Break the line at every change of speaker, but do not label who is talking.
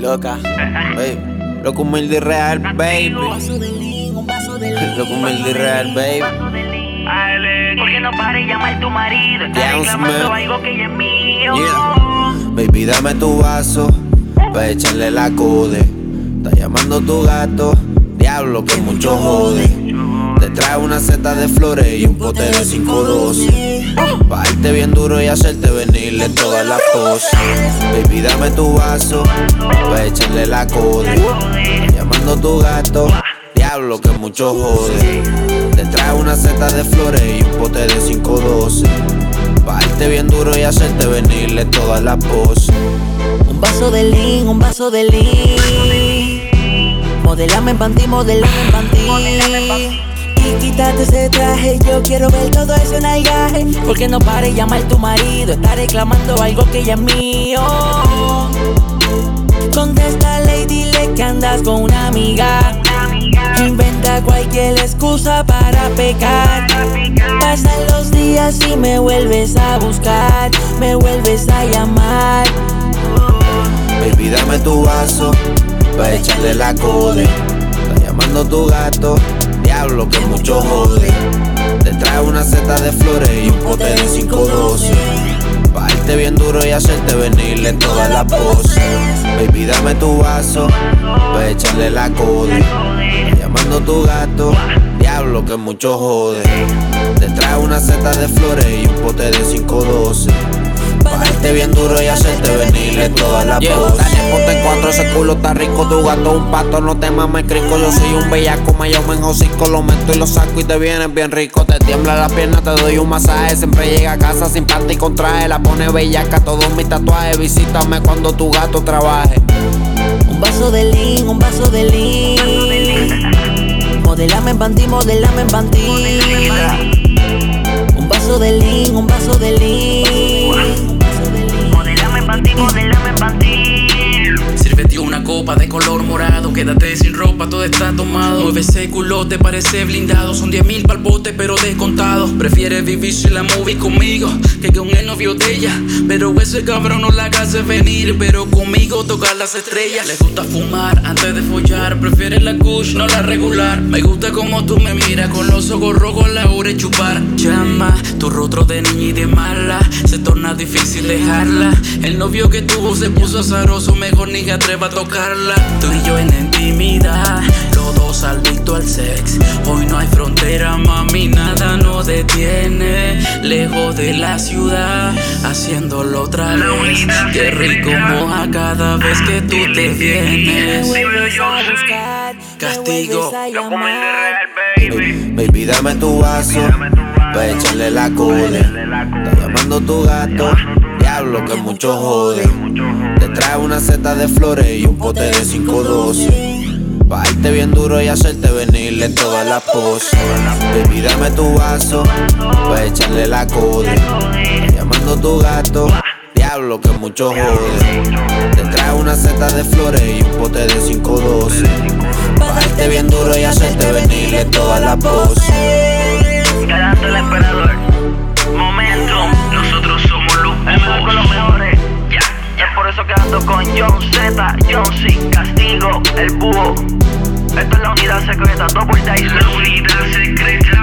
Loca, baby. Loco humilde real, baby. Loco humilde real, baby.
Porque no pare llamar tu marido. Está reclamando algo que ya es mío.
Baby, dame tu vaso. Pa' echarle la code. Está llamando tu gato. Diablo, que mucho jode. Te trae una seta de flores y un pote de 512. Pa' bien duro y hacerte venirle todas las poses. Baby, dame tu vaso. Pa' echarle la. Está llamando tu gato. Diablo, que mucho jode. Te trae una seta de flores y un pote de 512. Pa' bien duro y hacerte venirle todas las poses.
Un vaso de lean, un vaso de lean. Modelame en panty, modelame en panty. Quítate ese traje, yo quiero ver todo ese nalgaje. Porque no pare llamar tu marido, está reclamando algo que ya es mío. Contéstale y dile que andas con una amiga. Inventa cualquier excusa para pecar. Pasan los días y me vuelves a buscar, me vuelves a llamar.
Baby, tu vaso pa' echarle la code. Está llamando tu gato, diablo que mucho jode. Te trae una seta de flores y un pote de 512. Pa' irte bien duro y hacerte venirle todas las poses. Baby, dame tu vaso pa' echarle la. Está llamando tu gato, diablo que mucho jode. Te trae una seta de flores y un pote de 512. Bajarte bien duro y hacerte venirle todas las
Yeah,
poses.
dale, ponte en cuatro, ese culo está rico, tu gato un pato, no te mames crico, yo soy un bellaco, me enjocico, lo meto y lo saco y te vienes bien rico, te tiembla la pierna, te doy un masaje, siempre llega a casa sin panty y con traje, la pone bellaca, todos mis tatuajes, visítame cuando tu gato trabaje.
Un vaso de lean, un vaso de lean. Modelame en panty, modelame en panty. Un vaso de lean, un vaso de lean.
Ropa, todo está tomado. Mueve ese culo, te parece blindado. Son 10 mil pa'l bote, pero descontado. Prefiere vivirse la movie conmigo que con el novio de ella. Pero ese cabrón no la hace venir, pero conmigo toca las estrellas. Le gusta fumar antes de follar, prefiere la kush, no la regular. Me gusta como tú me miras, con los ojos rojos la hora chupar. Llama, tu rostro de niña y de mala, se torna difícil dejarla. El novio que tuvo se puso azaroso, mejor ni que atreva a tocarla. Tú y yo en la los dos adictos al sex. Hoy no hay frontera, mami, nada nos detiene. Lejos de la ciudad, haciéndolo otra vez. Qué rico moja cada vez que tú te
Me
vienes. Castigo.
humilde
llamar.
real, baby.
Baby, dame tu vaso pa' echarle la code. Está llamando tu gato, diablo que mucho jode. Te trae una seta de flores y un pote de 512. Pa' irte bien duro y hacerte venirle todas las poses. Baby, dame tu vaso pa' echarle la. Está llamando tu gato, diablo que mucho jode. Te trae una seta de flores y un pote de 512. Pa' irte bien duro y hacerte venirle todas las poses.
Es por eso que ando con John Z, John C, Castigo, el búho. Esta es la unidad secreta, Double Dice. La unidad secreta.